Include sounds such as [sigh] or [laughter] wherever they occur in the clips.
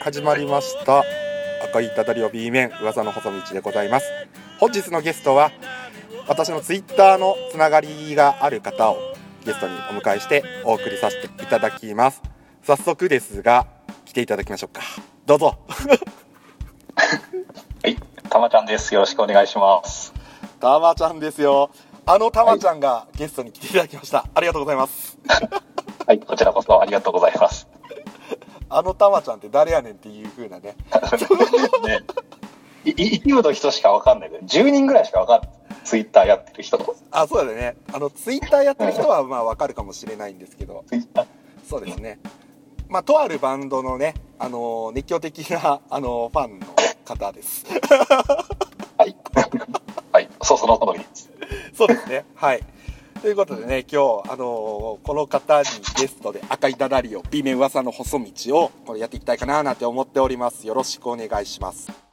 はい始まりました。赤いただりを B 面噂の細道でございます。本日のゲストは私のツイッターのつながりがある方をゲストにお迎えしてお送りさせていただきます。早速ですが来ていただきましょうか。どうぞ。はい、たまちゃんです。よろしくお願いします。たまちゃんですよ。あのたまちゃんがゲストに来ていただきました。ありがとうございます。はい、こちらこそありがとうございます。あのたまちゃんって誰やねんっていう風なねね、[laughs] いい一部の人しかわかんないけど、10人ぐらいしかわかんない。ツイッターやってる人。あそうだねあのツイッターやってる人はまあわかるかもしれないんですけどツイッターそうですね。まあ、とあるバンドのね、あのー熱狂的な、あのーファンの方です。はい。はい、そうその通りです。そうですね。はい。ということでね、今日、あのーこの方にゲストで赤いダダリオ、B 面噂の細道を、これやっていきたいかななんて思っております。よろしくお願いします。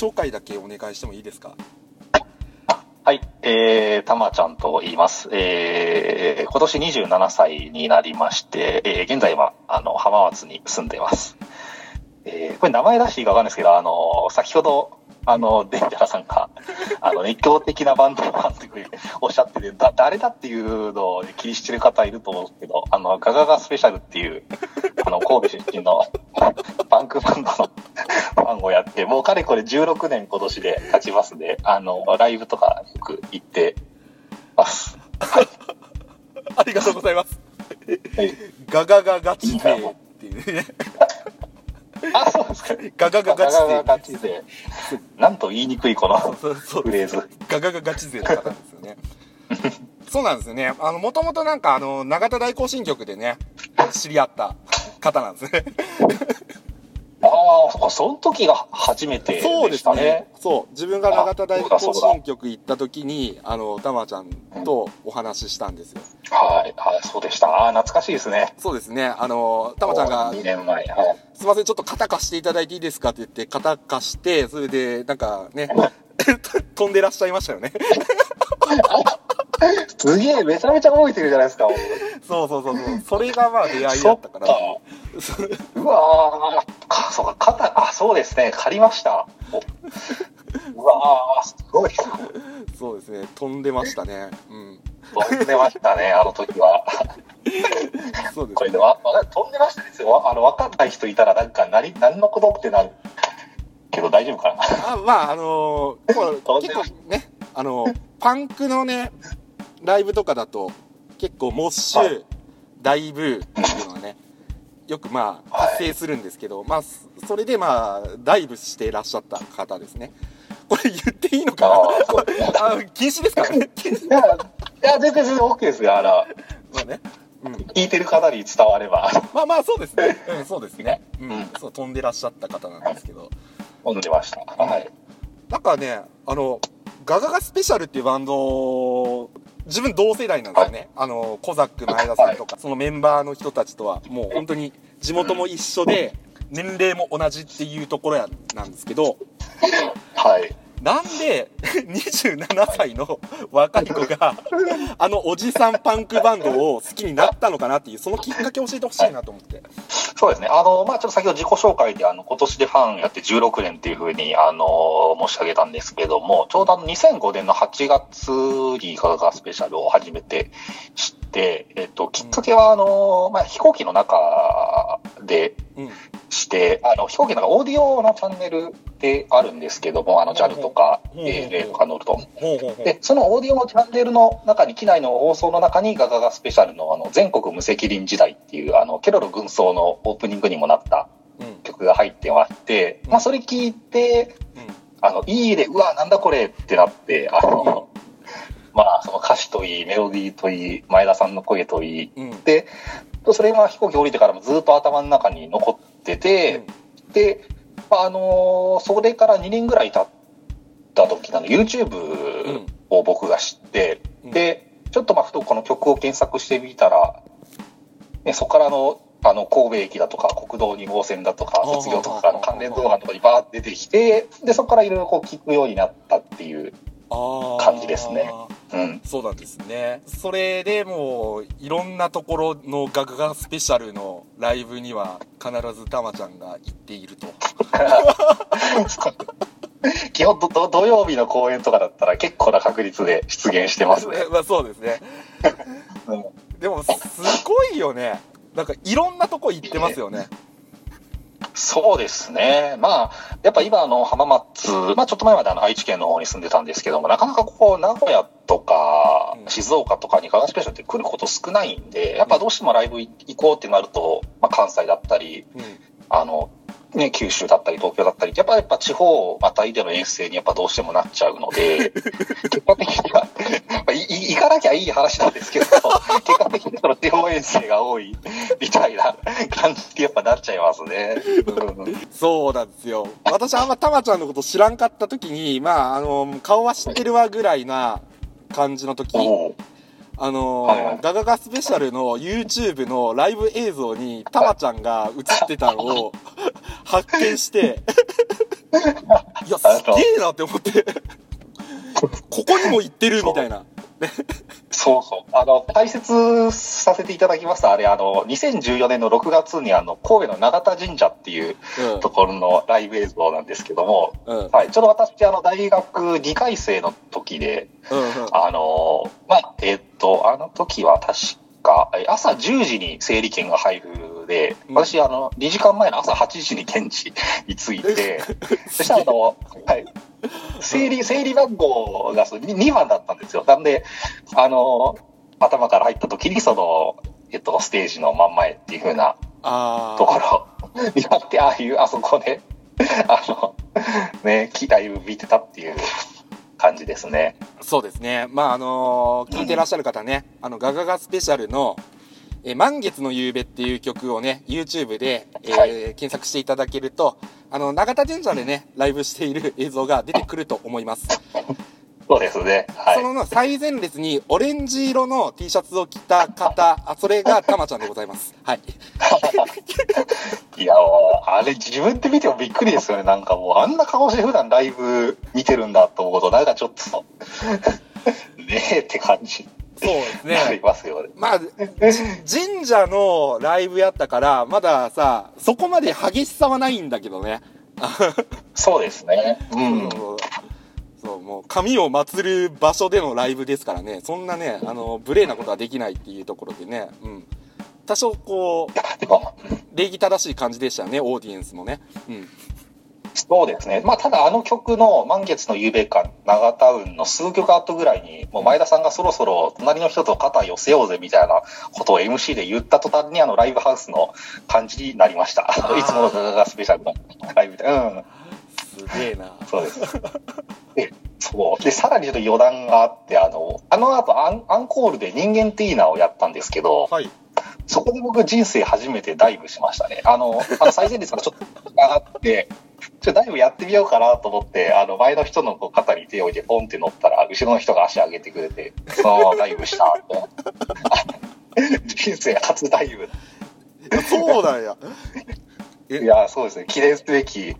紹介だけお願いしてもいいですか？はい、えー、たまちゃんと言います。えー、今年27歳になりまして、えー、現在は、あの、浜松に住んでいます。えー、これ名前出していいかわかんないですけど、あの、先ほど、あの、デンジャラさんが、[laughs] あの、熱狂的なバンドマンっておっしゃってて、だ、誰だっていうのを気にしてる方いると思うんですけど、あの、ガガガスペシャルっていう、あの、神戸出身の [laughs] パンクバンドのファンをやって、もうかれこれ16年今年で経ちますんで、あの、ライブとかよく行ってます。[laughs] ありがとうございます。はいガガガガチ勢っていうね。あ、そうですか。ガガガガチ勢ガガガガチ勢。なんと言いにくいこのフレーズ。ガガガガチ勢の方ですよね。そうなんですよね。あの、もともとなんかあの、長田大行進曲でね、知り合った方なんですね。ああ、そっか、その時が初めてでそうでしたねすね。。そう。自分が長田大行進曲行った時に、あの、たまちゃんとお話ししたんですよ。はい、はい、そうでした。ああ、懐かしいですね。そうですね。あの、たまちゃんが、2年前。はい。すいません、ちょっと肩貸していただいていいですかって言って、肩貸して、それで、なんかね、[laughs] 飛んでらっしゃいましたよね。[laughs] すげえ、めちゃめちゃ覚えてるじゃないですか。そうそうそうそう。それがまあ出会いだそったから。。うわーか、そうか、肩、あ、そうですね、借りました。おうわーすごい。そうですね。飛んでましたね。うん。飛んでましたね、あの時は。そうですこれでわ、わ飛んでましたですよ。あの、わかんない人いたら、なんか、何、何のことってなる。けど大丈夫かな。あまああのー結構ねあのーパンクのねライブとかだと結構モッシュ、はい。ダイブっていうのがねよくまあはい発生するんですけど、まあそそれでまあダイブしてらっしゃった方ですね。これ言っていいのかな？ああ禁止ですか？らねいや、いや、全然全然 OK ですよ。あの、まあね、うん、聞いてる方に伝われば、まあまあそうですね、うん、そうですね、ううん。ん、そう飛んでらっしゃった方なんですけど。飛んでました。はい。なんかね、あの、ガガガスペシャルっていうバンド、自分同世代なんですよね。あの、コザック前田さんとか、そのメンバーの人たちとは、もう本当に地元も一緒で、年齢も同じっていうところやなんですけど、はい。なんで27歳の若い子が、あのおじさんパンクバンドを好きになったのかなっていう、そのきっかけ教えてほしいなと思って。そうですね。あの、まあ、ちょっと先ほど自己紹介で、あの、今年でファンやって16年っていうふうに、あの、申し上げたんですけども、ちょうどあの、2005年の8月にガガスペシャルを初めて知って、えっと、きっかけは、あの、まあ、飛行機の中でうん。して、あの、飛行機の中、オーディオのチャンネルであるんですけども、あの、JAL とか、ANA とか乗ると。で、そのオーディオのチャンネルの中に、機内の放送の中にガガガスペシャルのあの、全国無責任時代っていう、あの、ケロロ軍曹のオープニングにもなったうん。曲が入ってまして、まあ、それ聞いて、あの、いいで、うわ、なんだこれってなって、あの、まあ、その歌詞といい、メロディーといい、前田さんの声といい、うん。うん。で、それが飛行機降りてからもずっと頭の中に残ってて、で、まああのーそれから2年ぐらい経った時なの、YouTube を僕が知って、うん。で、ちょっとまあ、ふとこの曲を検索してみたら、ね、そこからあの、あの、神戸駅だとか、国道2号線だとか、卒業とかの関連動画とかにバーって出てきて、で、そこからいろいろこう聞くようになったっていう、感じですね。うん。そうなんですね。それでもういろんなところのガガガスペシャルのライブには必ずたまちゃんが行っていると。[laughs] 基本どど土曜日の公演とかだったら結構な確率で出現してますね。[laughs] まあそうですね。[laughs] うん。でもすごいよね。なんかいろんなとこ行ってますよねそうですね。まあ、やっぱ今あの浜松、まあちょっと前まであの愛知県の方に住んでたんですけども、なかなかこう名古屋とかうん静岡とかにガガスペシャルって来ること少ないんで、やっぱどうしてもライブ行こうってなると、まあ関西だったり、うんあの、ね、九州だったり東京だったりやっぱやっぱ地方をまたいでの遠征にやっぱどうしてもなっちゃうので、[laughs] 結果的には、行かなきゃいい話なんですけど、結果的にその地方遠征が多いみたいな感じってやっぱなっちゃいますね。うん。そうなんですよ。私あんまたまちゃんのこと知らんかった時にまああの顔は知ってるわぐらいな感じの時おうあのーはいはい。ガガガスペシャルの YouTube のライブ映像にたまちゃんが映ってたのを発見して。[laughs] いやすげえなって思って。ここにも行ってるみたいな。そうそう。あの、解説させていただきます。と、あれ、あの、2014年の6月に、あの、神戸の永田神社っていううん。ところのライブ映像なんですけども、うん。はい、ちょうど私、あの、大学2回生の時で、うんうん。あの、まあ、えっと、あの時は確か、え朝10時に整理券が入るで、うん私、あの、2時間前の朝8時に現地に着いて、そしたら、あの、はい、整理、整理番号がそう2番だったんですよ。なんで、あの、頭から入った時に、その、えっと、ステージの真ん前っていう風なあところになって、ああいう、あそこで、あの、ね、機体を見てたっていう感じですね。あそうですねまああのー聞いてらっしゃる方ねあのガガガスペシャルの「えー満月の夕べ」っていう曲をね YouTube で、えーはい検索していただけるとあの永田神社でねライブしている映像が出てくると思いますそうですね。はい。その最前列にオレンジ色の T シャツを着た方、あそれがたまちゃんでございます。はい。[laughs] いや、あれ自分で見てもびっくりですよね。なんかもうあんな顔して普段ライブ見てるんだと思うと、なんかちょっと、[laughs] ねえって感じそうですになりね。ますよね。まあ、じ神社のライブやったから、まださ、そこまで激しさはないんだけどね。そうですね。うん。そうもう、神を祀る場所でのライブですからね、そんなね、あの、無礼なことはできないっていうところでね、うん。多少こう、礼儀正しい感じでしたよね、オーディエンスもね。うん。そうですね。まあ、ただあの曲の満月の夕べか長田運の数曲後ぐらいに、もう前田さんがそろそろ隣の人と肩寄せようぜみたいなことを MC で言った途端にあのライブハウスの感じになりました。ー [laughs] いつものガガガスペシャルのライブで。うん。すげえな。そうです。で、そう。で、さらにちょっと余談があって、あの、あの後アンアンコールで人間ティーナをやったんですけど、はい。そこで僕人生初めてダイブしましたね。あの、あの最前列からちょっと上がって、ちょっとダイブやってみようかなと思って、あの、前の人のこう肩に手を置いてポンって乗ったら、後ろの人が足上げてくれて、そのままダイブしたって。人生初ダイブ。そうなんや。いや、そうですね。記念すべき、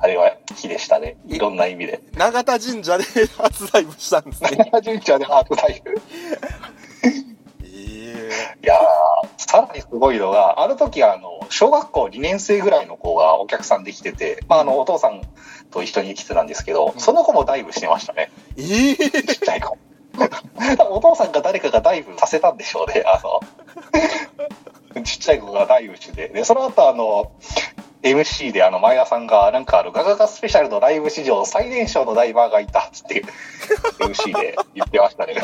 あれは日でしたね。いろんな意味で。永田神社で初ライブしたんですね。中順調でハートダイブ。えいやー、さらにすごいのが、あの時あの、小学校2年生ぐらいの子がお客さんで来てて、まあ、あの、お父さんと一緒に来てたんですけど、その子もダイブしてましたね。えええちっちゃい子。[laughs] お父さんが誰かがダイブさせたんでしょうね、あの、ちっちゃい子がダイブして。で、その後あの、MC であの、前田さんが、なんかあの、ガガガスペシャルのライブ史上最年少のダイバーがいたって、MC で言ってましたね。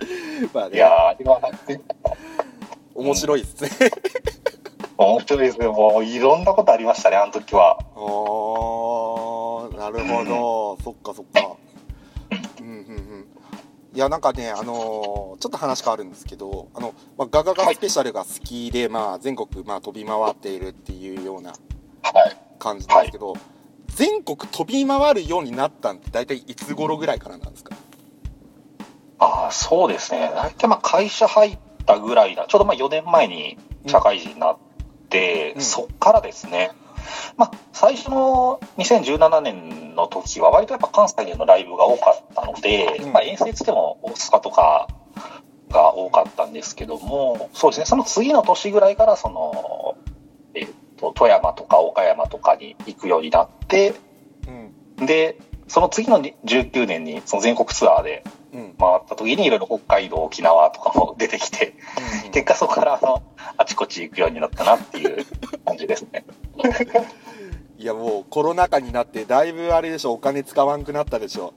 [laughs] まあね、いやー、あれは面白いですね。面白いですね。もういろんなことありましたね、あの時は。あー、なるほど。[laughs] そっかそっか。うんうんうん。いや、なんかね、あのーちょっと話変わるんですけど、あの、まあ、ガガガスペシャルが好きで、まあ、全国、まあ、飛び回っているっていうようなはい。感じなんですけど、全国飛び回るようになったんって大体いつ頃ぐらいからなんですか？ああ、そうですね。大体まあ会社入ったぐらいだ。ちょうどまあ4年前に社会人になって、うんそっからですね。まあ、最初の2017年の時は割とやっぱ関西でのライブが多かったので、うんまあ遠征つっても大阪とかが多かったんですけども、そうですね、その次の年ぐらいからその、えっと、富山とか岡山とかに行くようになって、うんで、その次の19年にその全国ツアーでうん回った時にいろいろ北海道、沖縄とかも出てきて、結果そこからあの、あちこち行くようになったなっていう感じですね。いやもうコロナ禍になってだいぶあれでしょお金使わんくなったでしょ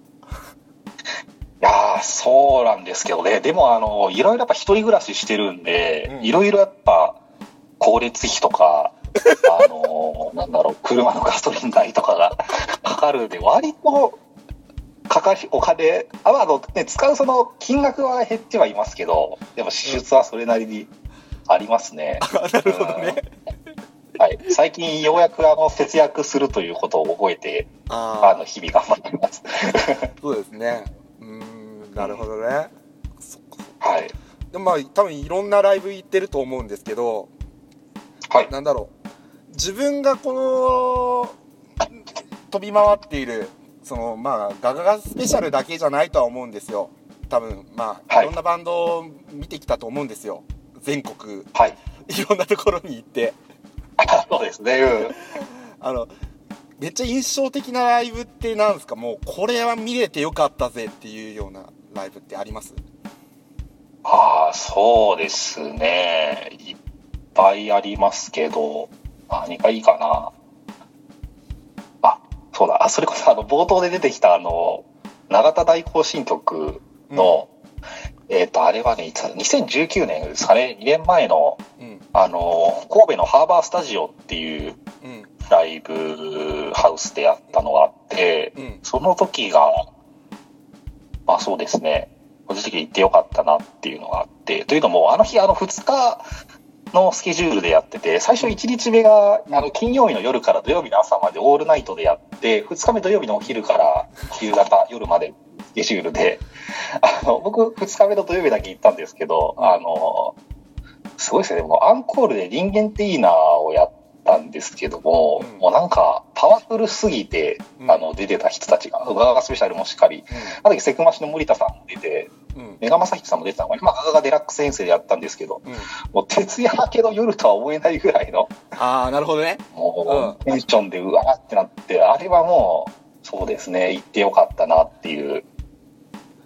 いやー、そうなんですけどね。でもあの、いろいろやっぱ一人暮らししてるんでうん、いろいろやっぱ、光熱費とか、あのーなんだろう、車のガソリン代とかがかかるんで、割と、かかり、お金、あ、まああの、ね、使うその金額は減ってはいますけど、でも支出はそれなりにありますね。なるほどねはい。最近ようやくあの、節約するということを覚えて、ああの、日々頑張っています。あ [laughs] そうですねうーんなるほどねはい。でもまあ多分いろんなライブ行ってると思うんですけどはい。なんだろう自分がこの飛び回っているそのまあガガガスペシャルだけじゃないとは思うんですよ多分まあ、はいい、ろんなバンドを見てきたと思うんですよ全国はい。[laughs] いろんなところに行って [laughs] そうですね。うん。[laughs] あのめっちゃ印象的なライブってなんですか？もうこれは見れてよかったぜっていうようなライブってあります？ああ、そうですね。いっぱいありますけど、何がいいかな。あ、そうだ。あ、それこそあの、冒頭で出てきたあの、永田大行進曲の、えっ、と、あれはね、いつ2019年ですかね、2年前の、うん。あの、神戸のハーバースタジオっていううん。ライブハウスでやったのがあって、うん。その時が、まあそうですね、個人的に行ってよかったなっていうのがあって、というのも、あの日、あの2日のスケジュールでやってて、最初1日目が、あの、金曜日の夜から土曜日の朝までオールナイトでやって、2日目土曜日のお昼から夕方、夜までスケジュールで、[laughs] あの、僕、2日目の土曜日だけ行ったんですけど、あの、すごいですね、もうアンコールで人間っていいなをやったんですけども、うん。もうなんか、パワフルすぎて、うん。あの、出てた人たちが、ガガガスペシャルもしっかり、あの時セクマシの森田さんも出て、メガマサヒさんも出てたのが、まあ、ガデラックス遠征でやったんですけど、うん。もう徹夜明けの夜とは思えないぐらいの、ああなるほどね。もう、テンションでうわーってなって、あれはもう、そうですね、行ってよかったなっていう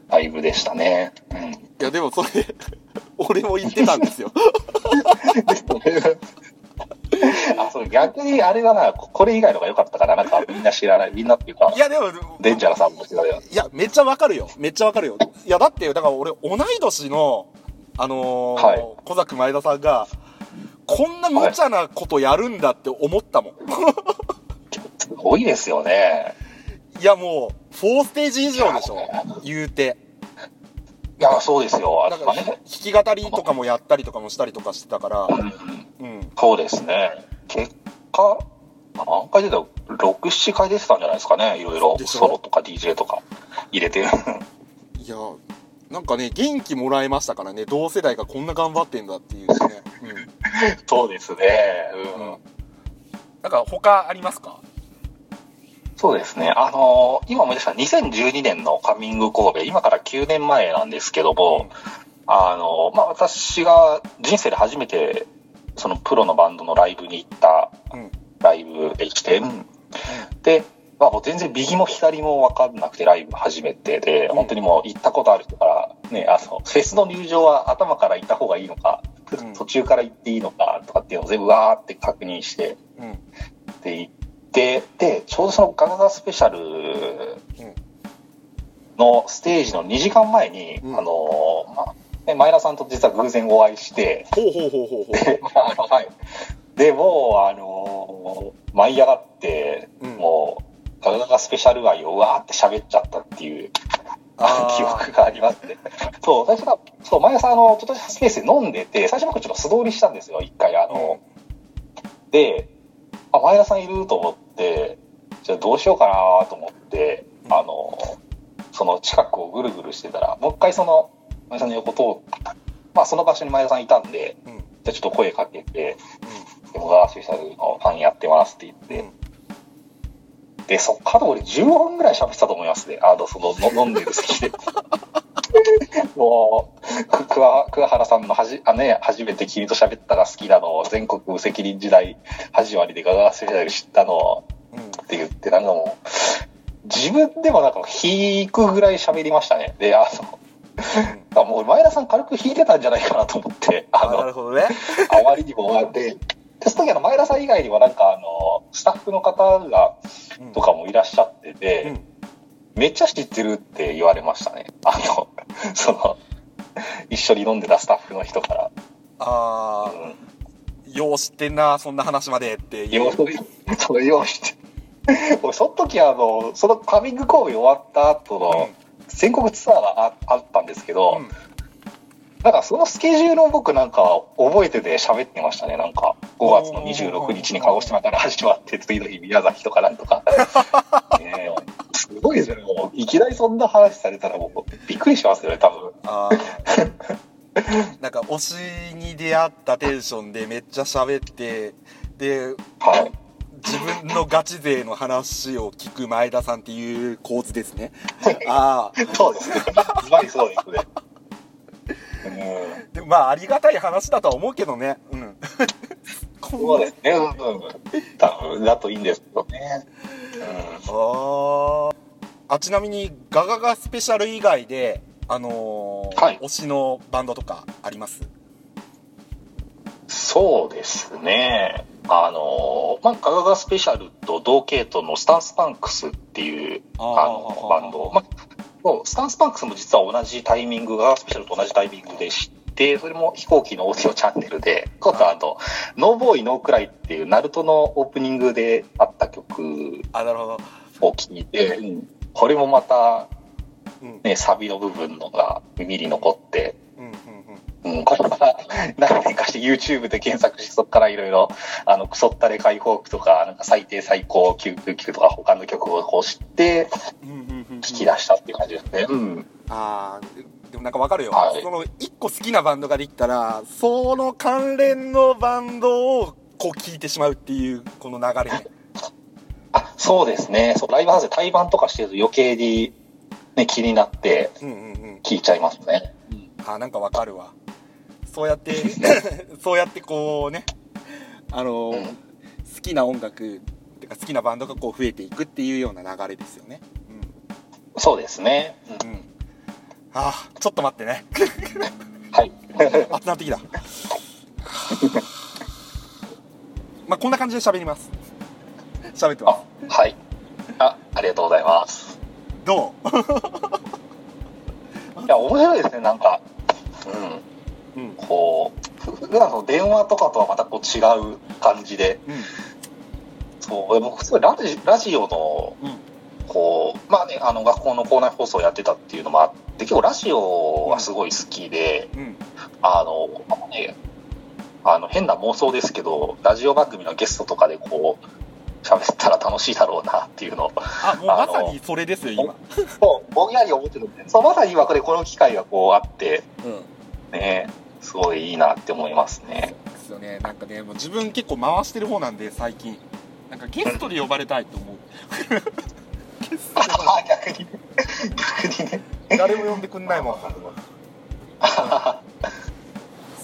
ライブでしたね。うん。いやでもそれ [laughs] 俺も言ってたんですよ。[laughs] あ、それ逆にあれだな、ここれ以外のが良かったかな、なんかみんな知らない、みんなっていうかい、やでもデンジャラさんも知らないよ。いやめっちゃわかるよめっちゃわかるよいやだってだから俺同い年のあのーはい小作前田さんがこんな無茶なことやるんだって思ったもん、すごいですよね。い、やもう4ステージ以上でしょ言うていや、そうですよ。だかね。弾き語りとかもやったりとかもしたりとかしてたからうんうんそうですね。結果、何回出た ?6、7回出てたんじゃないですかね。いろいろソロとか DJ とか入れて。いやなんかね元気もらえましたからね同世代がこんな頑張ってんだっていうね、[laughs] そうですね。ううんん。なんか他ありますか？そうですね。あのー今思い出した2012年のカミング神戸、今から9年前なんですけども、あのーまあ、私が人生で初めて、そのプロのバンドのライブに行ったうん。ライブでして、で、まあ、もう全然右も左も分かんなくてライブ初めてで、うん。本当にもう行ったことある人から、ね、あの、フェスの入場は頭から行った方がいいのか、うん。途中から行っていいのかとかっていうのを全部わーって確認して、うん。うんで行って、で、ちょうどそのガガガスペシャルのステージの2時間前に、うん。あの、まあ、ね前田さんと実は偶然お会いして、ほうほうほうほうほう。で、まああのはい。で、もう、あの舞い上がって、うん。もう、ガガガスペシャル愛をうわーって喋っちゃったっていう、記憶がありますね。そう、最初は、そう、前田さん、あの、ちょっとスペースで飲んでて、最初僕ちょっと素通りしたんですよ、一回、あの、で、あ、前田さんいると思って、じゃあどうしようかなと思って、うん。あの、その近くをぐるぐるしてたら、もう一回その、前田さんの横通っまあその場所に前田さんいたんで、うんじゃあちょっと声かけて、でもガースペシャルのファンやってますって言って、で、そっから俺15分ぐらい喋ってたと思いますね。あの、その、の飲んでる席で。[laughs] もう、く桑桑原さんのはじ、あね、初めて君と喋ったら好きなの、全国無責任時代始まりでガガースペシャル知ったのうんうんって言って、なんかもう、自分でもなんか引くぐらい喋りましたね。で、あの、もう前田さん軽く引いてたんじゃないかなと思って、ああなの、るほどね。あまりにも、で、テスト時あの前田さん以外にもなんかあの、スタッフの方が、うん。とかもいらっしゃってて、うん。めっちゃ知ってるって言われましたね。あの、[laughs] その、一緒に飲んでたスタッフの人から。あうん。あよう知ってんなそんな話までっていう。よう、そのようして。[laughs] 俺、その時あの、そのカミングコール終わった後の全国ツアーがああったんですけど、うんなんかそのスケジュールを僕なんか覚えてて喋ってましたね。なんか5月の26日に鹿児島から始まって、次の日宮崎とかなんとか。ねえすごいですよね。もういきなりそんな話されたらもうびっくりしますよね、多分。なんか推しに出会ったテンションでめっちゃ喋ってではい。自分のガチ勢の話を聞く前田さんっていう構図ですねああそうですね。ズバリそうですね。うんでもまあありがたい話だとは思うけどねうんそうですね。うんうん。多分だといいんですけどね。あーあちなみにガガガスペシャル以外であのーはい推しのバンドとかあります？そうですね。あの、まあ、ガガガスペシャルと同系統のスタンスパンクスっていう、あの、バンド。まあ、スタンスパンクスも実は同じタイミング、ガガガスペシャルと同じタイミングで知って、それも飛行機のオーディオチャンネルで、今度あの、ノーボーイノークライっていう、ナルトのオープニングであった曲を聴いて、これもまた、うん。ね、サビの部分のが耳に残って、うんうんうんうん、これから何年かして YouTube で検索して、そこからいろいろ、あの、クソったれ解放区とか、なんか最低最高99とか他の曲をこう知って、うんうんうんうん聞き出したっていう感じですね。うん。あーでもなんかわかるよ、はいその一個好きなバンドができたらその関連のバンドをこう聴いてしまうっていうこの流れねあ、そうですね。そう、ライブハウスで対バンとかしてると余計に、ね、気になってうんうんうん聞いちゃいますね。あーなんかわかるわそうやって [laughs] そうやってこうねあのーうん好きな音楽てか好きなバンドがこう増えていくっていうような流れですよねそうですね。うん、うん、あーちょっと待ってねはい。[laughs] 熱なってきた [laughs] まあこんな感じで喋ります喋ってまあ、はい。あ、ありがとうございます。すどう？いや、面白いですね、なんか。うん。うんこう、ふ普段の電話とかとはまたこう違う感じで、うん。そう、でもすごいラジラジオの、うん。こう、まあね、あの、学校の校内放送をやってたっていうのもあって、結構ラジオはすごい好きで、うん。あの、ね、あの、変な妄想ですけど、ラジオ番組のゲストとかでこう、喋ったら楽しいだろうなっていうの。を、あもうまさにそれですよ今。そうぼんやり思ってるんで、そう、まさに今これ、この機会がこうあって、うん。ね、すごいいいなって思いますね。ですよね。なんかねもう自分結構回してる方なんで最近。なんかゲストで呼ばれたいと思う。ゲストで呼ばあ逆にね、逆にね。れ誰も呼んでくんないもん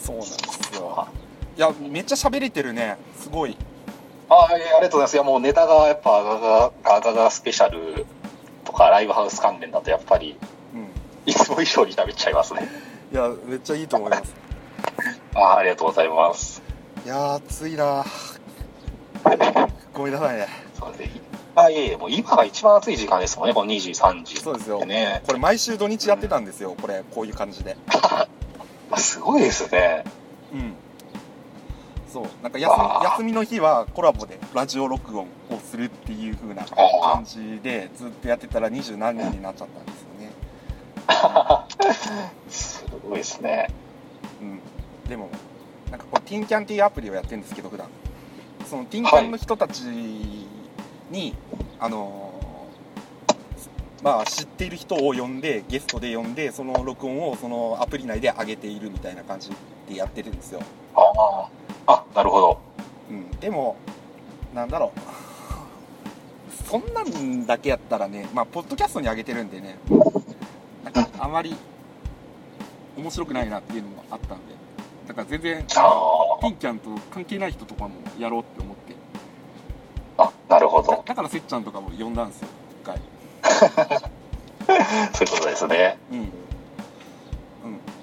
そうなんですよ。いやめっちゃ喋れてるね。すごい。ああ、りがとうございます。いや、もうネタがやっぱガガガガガスペシャルとかライブハウス関連だとやっぱり、うん。いつも以上に喋っちゃいますね。いやめっちゃいいと思いますああ、ありがとうございます。いやー暑いなごめんなさいねそうですね。あいえいえ、もう今が一番暑い時間ですもんね、この2時、3時。そうですよね。これ毎週土日やってたんですよこれこういう感じであ [laughs] すごいですね。うんそうなんか休みの日はコラボでラジオ録音をするっていう風なあ感じでずっとやってたら二十何人になっちゃったんです。すごいですね。うんでもなんかこうティンキャンっていうアプリをやってるんですけど普段そのティンキャンの人たちに、あのーまあ知っている人を呼んでゲストで呼んでその録音をそのアプリ内で上げているみたいな感じでやってるんですよ、ああ。あ、なるほど。うん、でもなんだろう [laughs] そんなんだけやったらねまあポッドキャストに上げてるんでねなんかあまり面白くないなっていうのもあったんでだから全然あピンキャンと関係ない人とかもやろうって思ってあ。あ、なるほだど。だからせっちゃんとかも呼んだんですよ一回 [laughs] そういうことですね。うん、うん、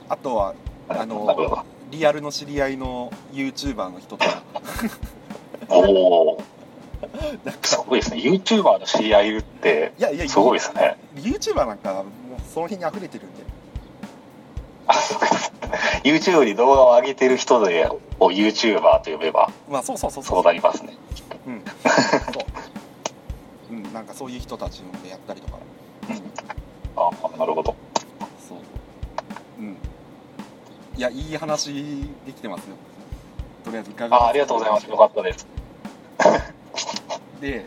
あとはあのど。リアルの知り合いの YouTuber の人とか [laughs] おお。[laughs] すごいですね。YouTuber の知り合いって、いやいやすごいですね。YouTuber なんかその辺に溢れてるんで [laughs] YouTube に動画を上げてる人で、を YouTuber と呼べば、まあそうそうそうそうなりますね。うん [laughs] そううんなんかそういう人たちのでやったりとかあなるほど。そううんいやいい話できてますよとりあえずいかがあありがとうございます。よかったです。で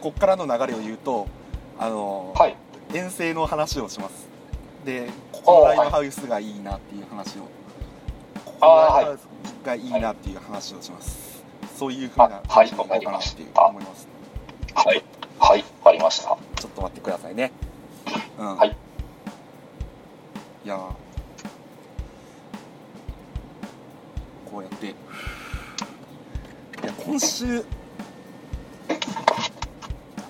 こっからの流れを言うとあの、はい。遠征の話をします。でここのライブハウスがいいなっていう話を。ここのライブハウスがいいなっていう話をします。そういうふうなあはい話をいこうかなっていう思いますはい。はい。わかりました。ちょっと待ってくださいね。うん。はい。いやー。こうやって。いや今週。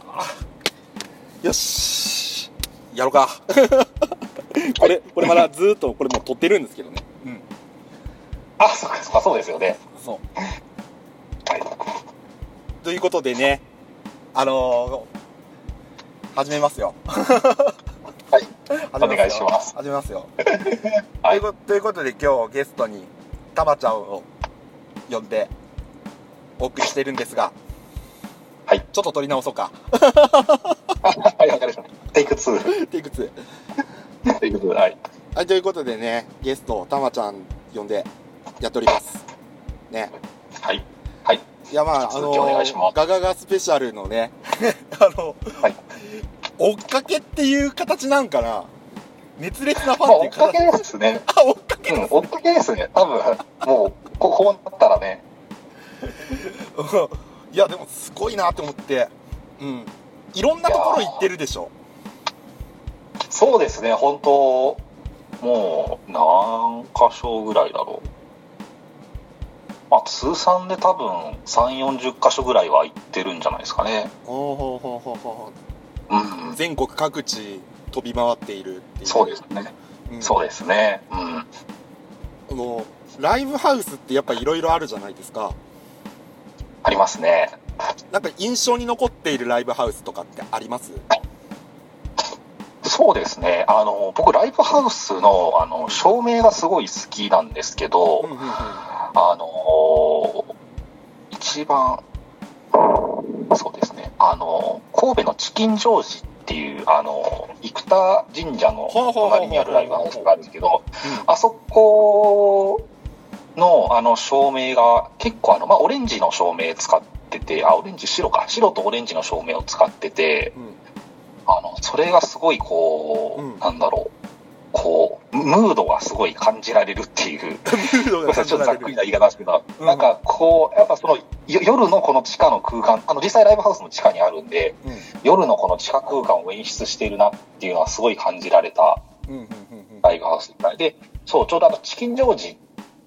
あよしやろうか。[laughs] これこれまだずーっとこれもう撮ってるんですけどね。うん。あ、そうか、そうか、そうですよね。そう。はい。ということでねあのー、始めますよ。はい。[laughs] お願いします。始めますよ。[laughs] はい。ということということで今日ゲストにたまちゃんを呼んでお送りしてるんですがはい。ちょっと撮り直そうか。はい、わかりました。テイク2。テイク2テイク2。はい。はいということでねゲストたまちゃん呼んでやっておりますねはい。はい。いやまああの続きお願いしますガガガスペシャルのね [laughs] あの、はい追っかけっていう形なんかな熱烈なフまあ、ァンっていう追っか形けですね。[laughs] あ追っかけうん、追っかけですね。多分、もう、ここうなったらね。[laughs] いやでもすごいなって思ってうんいろんなところ行ってるでしょそうですね、本当もう、何箇所ぐらいだろう。まあ、通算で多分、3、40箇所ぐらいは行ってるんじゃないですかね。ほうほうほうほうほうんう。全国各地飛び回っているっていうそうですね。うんそうですね。うん。あのライブハウスってやっぱいろいろあるじゃないですかありますね。なんか印象に残っているライブハウスとかってあります？そうですね。あの、僕、ライブハウスの、あの、照明がすごい好きなんですけど、うんうんうん。あの一番、そうですね、あの神戸のチキンジョージっていう、あの生田神社の隣にあるライブハウスがあるんですけど、あそこのあの照明が結構あの、まあ、オレンジの照明使ってて、あ、オレンジ、白か、白とオレンジの照明を使ってて、うんあの、それがすごいこう、うん。なんだろう、こう、ムードがすごい感じられるっていう。ちょっとざっくりな言い方ですけど、うん。なんかこう、やっぱその、よ夜のこの地下の空間、あの実際ライブハウスの地下にあるんで、うん。夜のこの地下空間を演出しているなっていうのはすごい感じられたうんうんうんライブハウスで、そう、ちょうどあのチキンジョージっ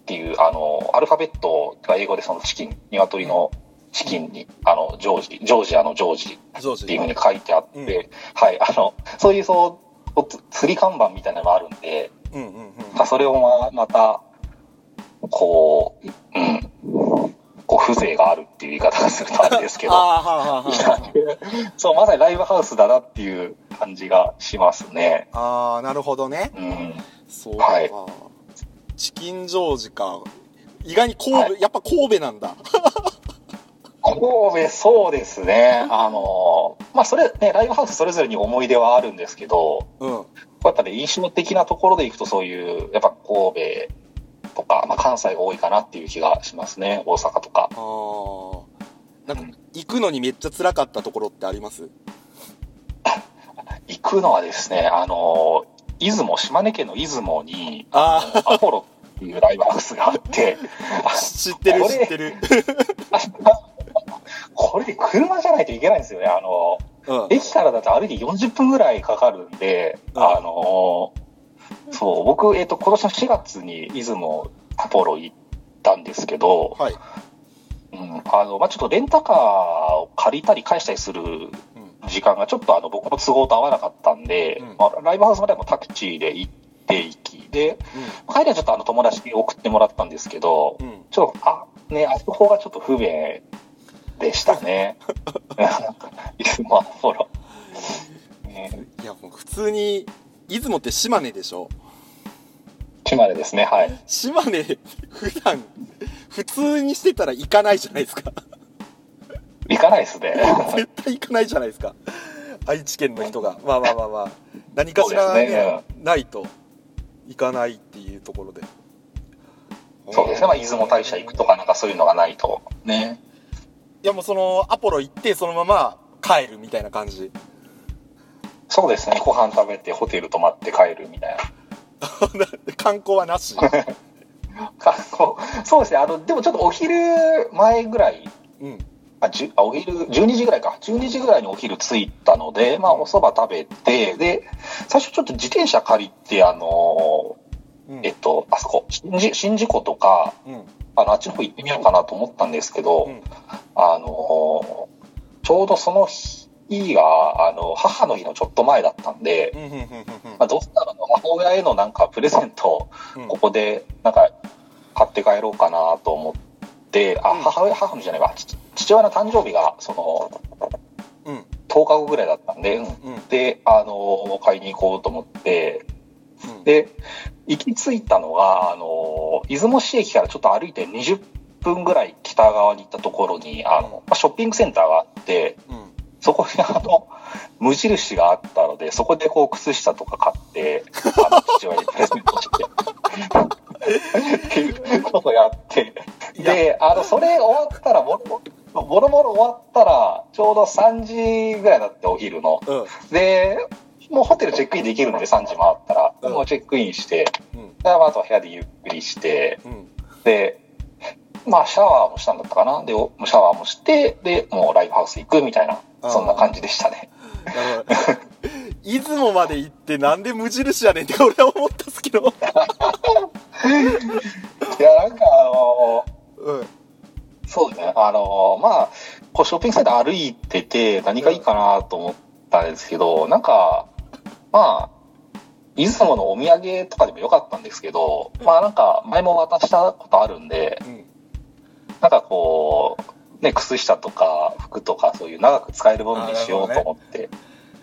ていう、あの、アルファベットが英語でそのチキン、鶏のチキンに、あの、ジョージ、ジョージアのジョージっていうふうに書いてあって、うんはい、あの、そういうそう、釣り看板みたいなのがあるんで、うんうんうんまあそれをままた、こう、うん、こう、風情があるっていう言い方がするとあれですけど、ああはあはあは [laughs] そう、まさにライブハウスだなっていう感じがしますね。ああーなるほどね。うん。そうか、はい。チキンジョージか。意外に神戸、はやっぱ神戸なんだ神戸、そうですね。あの、まあ、それね、ライブハウスそれぞれに思い出はあるんですけど、うんやっぱね、印象的なところでいくとそういう、やっぱ神戸とか、まあ、関西が多いかなっていう気がしますね。大阪とか。あーなんか行くのにめっちゃ辛かったところってあります？行くくのはですね、あの、出雲、島根県の出雲に、あアポロっていうライブハウスがあって、あ、知ってる知ってる。[laughs] これで車じゃないといけないんですよね。あの、うん。駅からだと歩いて40分ぐらいかかるんで、うんあの、そう、僕、えっ、と、今年の4月に出雲、アポロ行ったんですけど、はい。うん、あの、まあ、ちょっとレンタカーを借りたり返したりするうん。時間がちょっとあの僕の都合と合わなかったんで、うんまあ、ライブハウスまでもタクシーで行って行きで、帰りはちょっとあの友達に送ってもらったんですけど、うん。うん。ちょっと、あ、ね、あそこがちょっと不便でしたね。いつもアポロ。ねいや、もう普通に、出雲って島根でしょ？島根ですね、はい。島根、普段、普通にしてたら行かないじゃないですか。行かないですね。絶対行かないじゃないですか。愛知県の人が。まあまあまあまあ。何かしら、ねねないと、行かないっていうところで。そうですね、まあ、出雲大社行くとかなんかそういうのがないと。ね。いやもうその、アポロ行って、そのまま帰るみたいな感じ。そうですね、ご飯食べてホテル泊まって帰るみたいな。[laughs] 観光はなし。かこうそうですね、あの、でもちょっとお昼前ぐらい、うん。あ、じゅあお昼、12時ぐらいか。12時ぐらいにお昼着いたので、まあ、お蕎麦食べて、で、最初ちょっと自転車借りて、あのうんえっと、あそこ、新宿新宿湖とか、うん。あの、あっちの方行ってみようかなと思ったんですけど、うんあのちょうどその日が、あの、母の日のちょっと前だったんで。まあ、どうせなら母親へのなんかプレゼントをうん。ここでなんか買って帰ろうかなと思って、あ、うん母親、母の日じゃないわ、父父親の誕生日が、その、うん。10日後ぐらいだったんで、うんうん。で、あの、買いに行こうと思って、うん。で、行き着いたのが、あの、出雲市駅からちょっと歩いて20分ぐらい北側に行ったところに、あの、まあショッピングセンターがあって、うん。そこにあの、[laughs] 無印があったので、そこでこう靴下とか買って、あの、父親にプレゼントして、っていうことをやって、で、あの、それ終わったら、もろもろもろ終わったら、ちょうど3時ぐらいだって、お昼の。うん。で、もうホテルチェックインできるので、3時回ったら、うんもうチェックインして、うん。でまああとは部屋でゆっくりして、うん。で、まあ、シャワーもしたんだったかな。で、おシャワーもして、で、もうライブハウス行くみたいな、そんな感じでしたね。出雲まで行ってなんで無印やねんって俺は思ったんですけど。[laughs] いや、なんかあのうん。そうですね。あのまあ、こうショッピングセンター歩いてて何がいいかなと思ったんですけど、なんか、まあ、出雲のお土産とかでもよかったんですけど、まあなんか前も渡したことあるんで、うん。なんかこう、ね、靴下とか服とかそういう長く使えるものにしようと思って、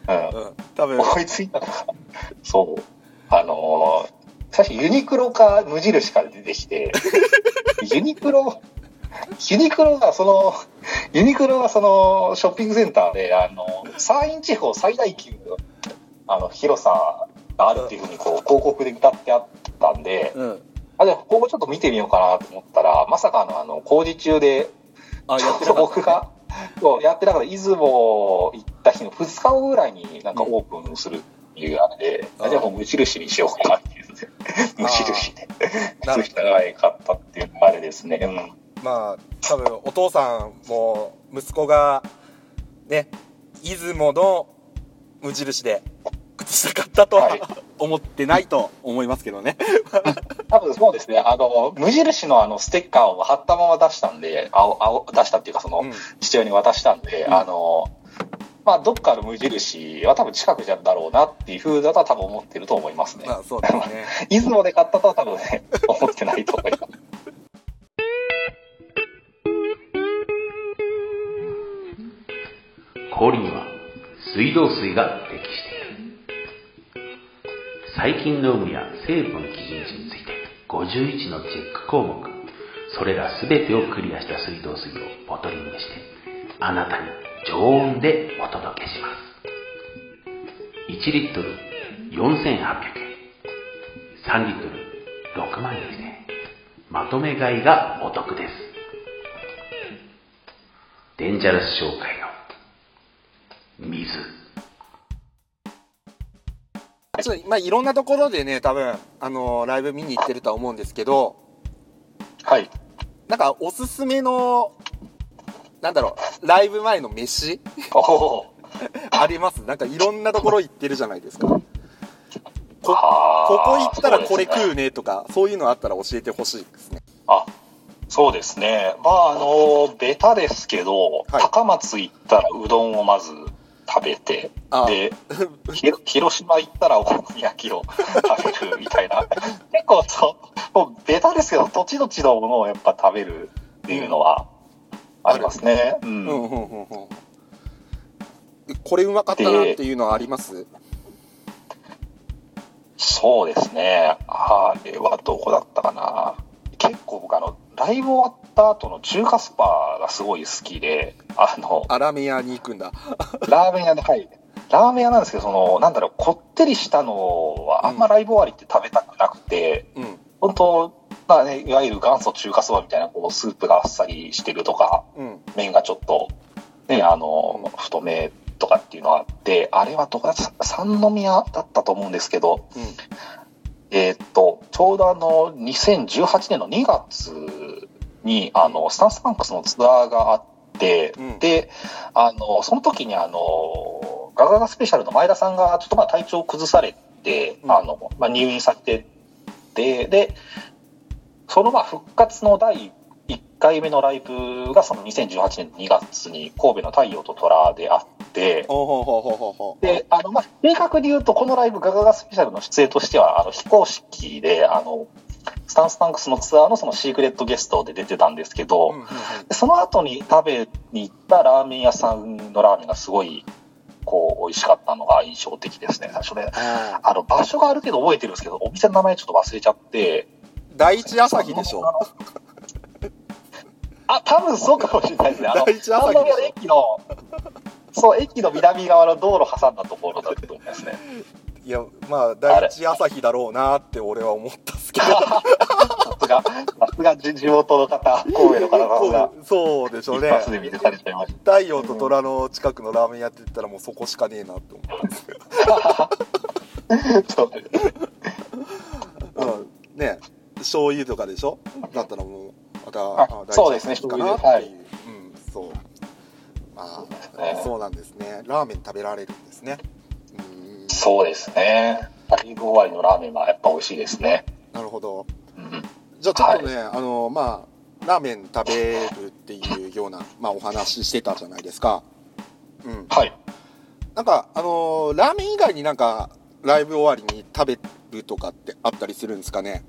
うん。うん。多分、思いついたのが、[laughs] そう、あのー最初ユニクロか無印から出てきて、[laughs] ユニクロ、ユニクロがその、ユニクロがそのショッピングセンターで、あの、山陰地方最大級のあの広さがあるっていうふうにこう広告で歌ってあったんで、うん。あ、じゃあここちょっと見てみようかなと思ったら、まさかのあの工事中で、あ、やってた僕が、そうやってなかった出雲行った日の2日後ぐらいになんかオープンするっていうあれで、あーじゃあもう無印にしようかなっていう無印で、靴下が買ったっていうあれですね。うん。まあ、多分お父さんも息子が、ね、出雲の無印で靴下買ったとははい思ってないと思いますけどね。[laughs] 多分そうですね、あの、無印のあのステッカーを貼ったまま出したんで、青、青、出したっていうかその、うん父親に渡したんで、うんあの、まあ、どっかの無印は多分近くじゃだろうなっていう風だとは多分思ってると思いますね。まあそうですね。[laughs] 出雲で買ったとは多分ね、[laughs] 思ってないと思います。氷には水道水が適して細菌の有無や成分基準値について51のチェック項目。それら全てをクリアした水道水をボトリングしてあなたに常温でお届けします。1リットル4800円。3リットル6万円で。まとめ買いがお得です。デンジャラス商会の水。ちょっと、まあ、いろんなところでね、多分、あのーライブ見に行ってるとは思うんですけど、はい。なんか、おすすめの、なんだろう、ライブ前の飯？[laughs] あります？なんか、いろんなところ行ってるじゃないですか。こ、ここ行ったらこれ食うねとか、そういうのあったら教えてほしいですね。あ、そうですね。まあ、あの、ベタですけど、はい高松行ったらうどんをまず食べて、あで、ひ広島行ったらお好み焼きを食べるみたいな。[laughs] 結構そう、もうベタですけど、土地土地のものをやっぱ食べるっていうのはありますね。うん。うん、うん、うん、うん。これうまかったなっていうのはあります？そうですね。あれはどこだったかな。結構僕あの、ライブ終わった後の中華スパがすごい好きで、あの、あラーメン屋に行くんだ。ラーメン屋で、はい。ラーメン屋なんですけど、その、なんだろう、こってりしたのは、あんまライブ終わりって食べたくなくて、うん、本当まあね、いわゆる元祖中華そばみたいな、こう、スープがあっさりしてるとか、うん。麺がちょっと、ね、あの、太めとかっていうのがあって、あれはどこだった三宮だったと思うんですけど、うん。えーっと、ちょうどあの、2018年の2月に、あの、スタンスパンクスのツアーがあって、うん。で、あの、その時にあの、ガガガスペシャルの前田さんがちょっとまあ体調を崩されて、うん。あの、まあ、入院されてて、で、そのまあ復活の第1回目のライブがその2018年の2月に神戸の太陽と虎であって、ほうほうほうほうほうほう。で、あの、まあ、正確に言うと、このライブ、ガガガスペシャルの出演としては、あの、非公式で、あの、スタンスパンクスのツアーのそのシークレットゲストで出てたんですけど、その後に食べに行ったラーメン屋さんのラーメンがすごい、こう、美味しかったのが印象的ですね、最初ね。ああの、場所がある程度覚えてるんですけど、お店の名前ちょっと忘れちゃって、ー第一朝日でしょ。あ、多分そうかもしれないですね。あの、第一朝日三宮の駅の、そう、駅の南側の道路挟んだところだと思いますね。いや、まあ、第一朝日だろうなって俺は思ったんですけど。さすが、さすが地元の方、神戸の方さすが、そうでしょう一ね。太陽と虎の近くのラーメン屋って言ったらもうそこしかねえなって思ったんですけど。[laughs] そううん。ね醤油とかでしょ？だったらもう、また、そうですね醤油でい。まあ、ねそうなんですね。ラーメン食べられるんですね。うん。そうですね。ライブ終わりのラーメンはやっぱ美味しいですね。なるほど。うん、じゃあちょっとね、あの、まあ、ラーメン食べるっていうような、まあお話ししてたじゃないですか。うん。はい。なんか、あのーラーメン以外になんか、ライブ終わりに食べるとかってあったりするんですかね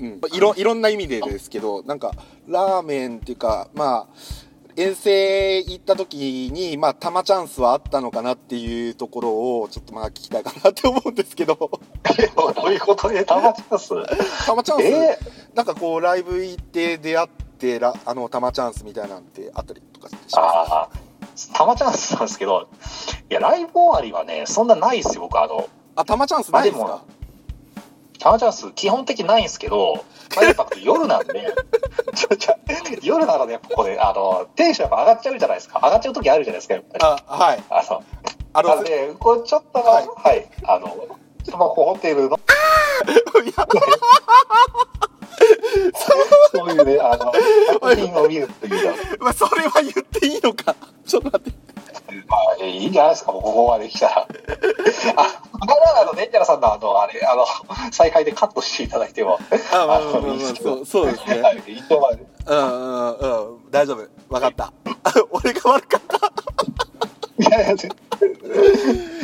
うん。いろ、いろんな意味でですけど、なんか、ラーメンっていうか、まあ、遠征行った時に、まあ、玉チャンスはあったのかなっていうところを、ちょっとまあ聞きたいかなって思うんですけど、どういうことで玉チャンス？玉チャンス、え？なんかこう、ライブ行って出会って、らあの、玉チャンスみたいなんてあったりとかしてしー、ます？ああ、玉チャンスなんですけど、いや、ライブ終わりはね、そんなないですよ、僕。あの、あ、玉チャンスないですか？ャンス基本的にないんですけど、まあ、やっぱ夜なんで、[laughs] ちょちょ夜なので、やっぱこれ、あの、テンションやっぱ上がっちゃうじゃないですか。上がっちゃう時あるじゃないですか、やっぱり。あ、はい。あの、あの、なので、これちょっと、ははいい、あの、スマホホテルの、そういうね、あの、作品を見るっていうのは、まあ、それは言っていいのか。ちょっと待って。まあ、いいんじゃないですか、もうここまで来たら。あ、あの、デンジャラさんのあの、あれ、あの、[laughs] 再開でカットしていただいても、あ、まあまあまあそう、そうですね。はい、一応まで。うんうんうん。大丈夫。わかった。[laughs] 俺が悪かった。い [laughs] やい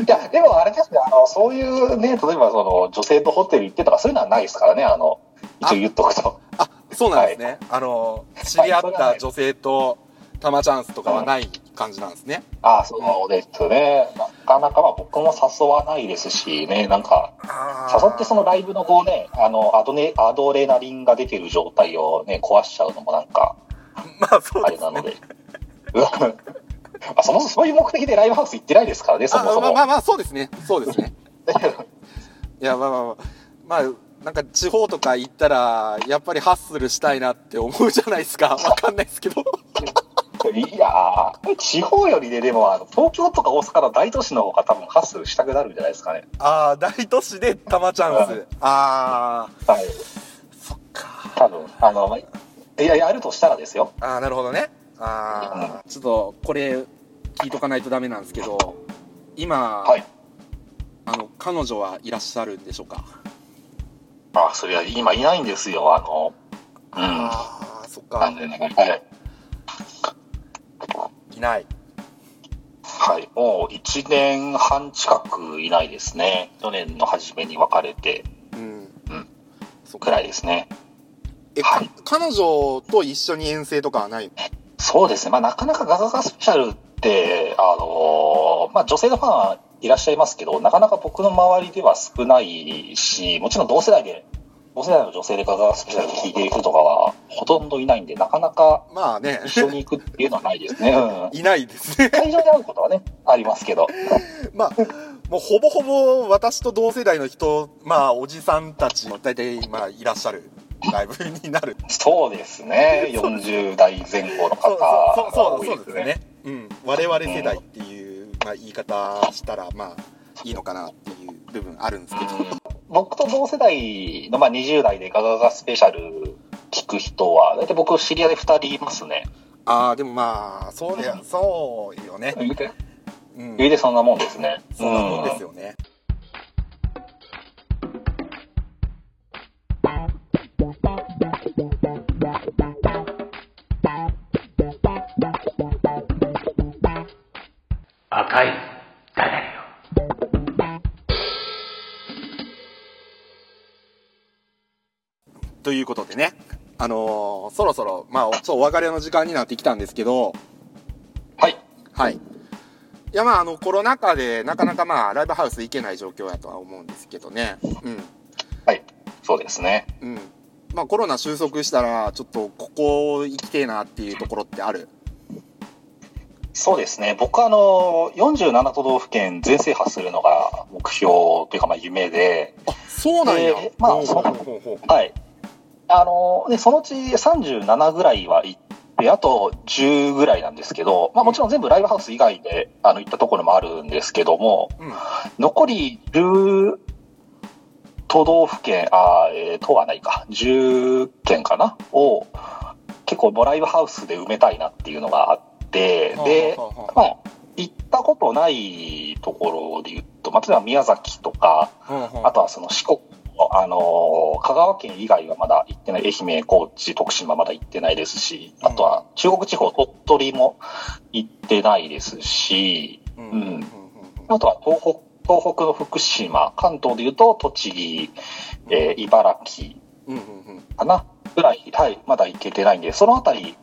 や、でもあれですね、あの、そういうね、例えばその、女性とホテル行ってとか、そういうのはないですからね、あの、一応言っとくと。あ、そうなんですね。あの、知り合った女性と、タマチャンスとかはない感じなんですね。ああ、そうですね。なかなかまあ僕も誘わないですしね、なんか、誘ってそのライブのこうね、あの、アドネ、アドレナリンが出てる状態をね、壊しちゃうのもなんか、まあそうあ。れなので。[laughs] あそもそもそういう目的でライブハウス行ってないですからね、そもそも。あまあまあまあ、そうですね。そうですね。[laughs] いや、まあまあまあ。まあ、なんか地方とか行ったら、やっぱりハッスルしたいなって思うじゃないですか。わかんないですけど。[laughs] いやー、地方よりね、でも、あの、東京とか大阪の大都市の方が多分ハッスルしたくなるんじゃないですかね。ああ大都市でタマチャンスああはい。そっか多分、あの、まいや、やるとしたらですよ。ああなるほどねああちょっとこれ聞いとかないとダメなんですけど今、はい。あの彼女はいらっしゃるんでしょうか？あ、それは今いないんですよ、あの、うん。ああそっかなんでね、はい。いないはい。もう1年半近くいないですね。去年の初めに別れてうんうんくらいですね。え、はいか彼女と一緒に遠征とかはないの？そうですね。まあ、なかなかガガガスペシャルって、あのーまあ、女性のファンいらっしゃいますけど、なかなか僕の周りでは少ないし、もちろん同世代で、同世代の女性でガガガスペシャル聞いていくとかはほとんどいないんで、なかなかまあね一緒に行くっていうのはないですね。うん。[laughs] いないですね会場で会うことはね、ありますけど。[laughs] まあもうほぼほぼ私と同世代の人まあおじさんたち大体まあいらっしゃるライブになるそうですね。[laughs] 40代前後のそう方がそうそう多いそうですね。うん、我々世代っていう、まあ、言い方したらまあいいのかなっていう部分あるんですけど、僕と同世代の、まあ、20代でガガガスペシャル聞く人は、大体僕知り合いで2人いますね。ああでもまあそうやそうよね、言うて、うん、言うてそんなもんですね。そんなもんですよね、いうことでねあのーそろそろまあちょっとお別れの時間になってきたんですけどはい。はい。いや、まあ、あの、コロナ禍で、なかなかまあ、ライブハウス行けない状況やとは思うんですけどね。うん。はい。そうですね。うん。まあ、コロナ収束したら、ちょっと、ここ行きてえなっていうところってある？そうですね。僕はあの、47都道府県全制覇するのが目標というか、まあ夢で、あ、そうなんや。えーまあほうほうほうほうほうはい。あの、ね、そのうち37ぐらいは行って、あと10ぐらいなんですけど、まあもちろん全部ライブハウス以外で、あの、行ったところもあるんですけども、うん。残りる都道府県、あーえー、とはないか、10県かな？を、結構ライブハウスで埋めたいなっていうのがあって、で、まあ、行ったことないところで言うと、まあ、例えば宮崎とか、あとはその四国の、あのー香川県以外はまだ行ってない、愛媛、高知、徳島まだ行ってないですし、うんあとは中国地方、鳥取も行ってないですし、うん。あとは東北、東北の福島、関東で言うと栃木、えー茨城。かなぐらい、はい、まだ行けてないんで、そのあたり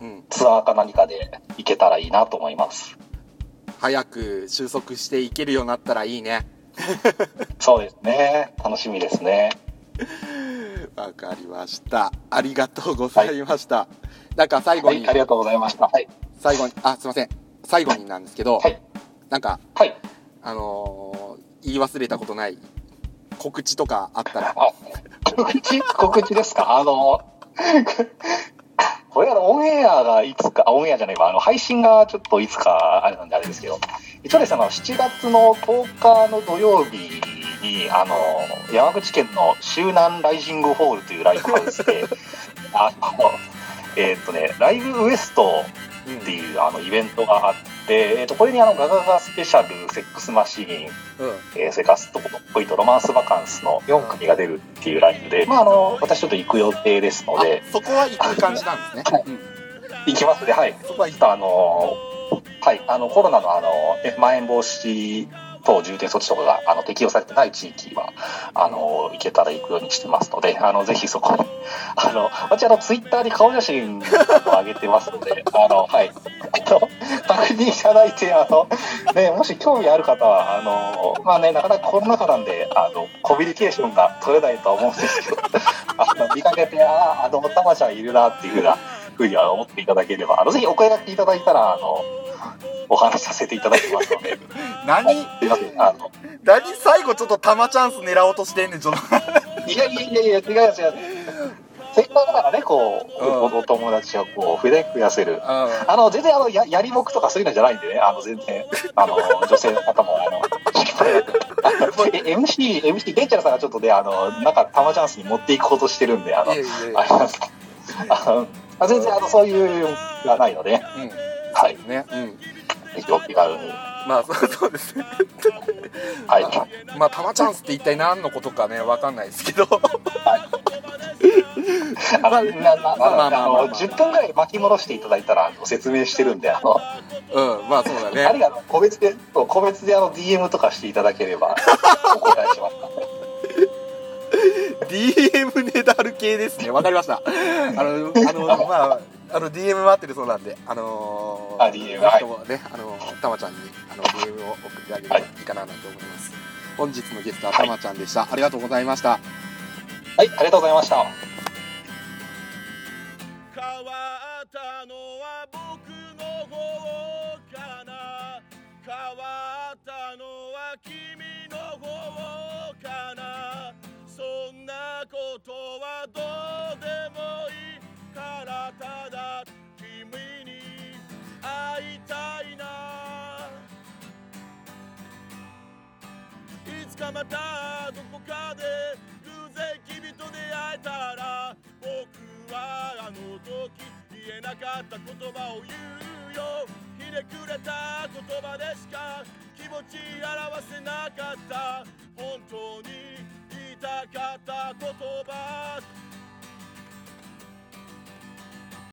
うん。ツアーか何かで行けたらいいなと思います。早く収束していけるようになったらいいね。そうですね。楽しみですね。わかりました。ありがとうございました。なんか最後にはい、あ、りがとうございました。はい。最後に、あ、すいません。最後になんですけど、はい。なんか、はい。あのー言い忘れたことない告知とかあったら、あ、告知？告知ですか？あの、これあの、オンエアがいつか、オンエアじゃないわ、あの、配信がちょっといつか、あれなんであれですけど、一応ですね、あの、7月の10日の土曜日に、あの、山口県の周南ライジングホールというライブハウスで、あの、えーっとね、ライブウエストっていうあのイベントがあって、えーっと、これにあの、ガガガスペシャル、セックスマシーン、うん。えー、それからスト恋とロマンスバカンスの4組が出るっていうライブで、まあ、あの、私ちょっと行く予定ですのあで、そこは行く感じなんですね。はい。うん行きますね、はい。そこは行っとあの、はい、あの、コロナのあの、ねまん延防止等重点措置とかがあの適用されてない地域は、あの、行けたら行くようにしてますので、あの、ぜひそこに、[laughs] あの、私あの、ツイッターに顔写真を上げてますので、あの、はい、あの、確認いただいて、あの、ね、もし興味ある方は、あの、まあね、なかなかコロナ禍なんで、あの、コミュニケーションが取れないと思うんですけど、[laughs] あの、見かけて、ああ、あの、たまちゃんいるなっていうふうな、ふうには思っていただければ、あの、ぜひお声掛けいただいたら、あの、お話しさせていただきますので、[laughs] 何？すいません、あの、何最後ちょっと玉チャンス狙おうとしてんねん、ちょっと。いやいやいやいや、違う違う。せっかくならね、こう、うんお友達をこう、増え増やせる。ああの、全然あの、や、やりもくとかそういうのじゃないんでね、あの、全然、あの、女性の方も、あの、[laughs] MC、MC、デンチャラさんがちょっとね、あの、なんか、タマチャンスに持っていこうとしてるんで、あの、いえいえあります。あの、あ全然、あの、そういうのがないので、うん。はい。ね。うん。ぜひお気軽に。まあそうですね。はい。まあタマチャンスって一体何のことかねわかんないですけど。あの、な、な、まあまあまあまああの、10分ぐらい巻き戻していただいたら、ご説明してるんで、あの、うんまあそうだあねりがとう。個別で、個別であの、DM とかしていただければ、[laughs] DM ねだる系ですね。わかりました。あのあのまああの DM 待ってるそうなんであのー、あ DM はねあのたまちゃんにあの DM を送ってあげればい。いかななんて思います、本日のゲストはたまちゃんでした、ありがとうございました。はい、ありがとうございました。変わったのは僕の方かな。変わったのは君の方かなそんなことはどうでもいいからただ君に会いたいな。いつかまたどこかで偶然君と出会えたら僕はあの時言えなかった言葉を言うよ。ひねくれた言葉でしか気持ち表せなかった。本当にたかった言葉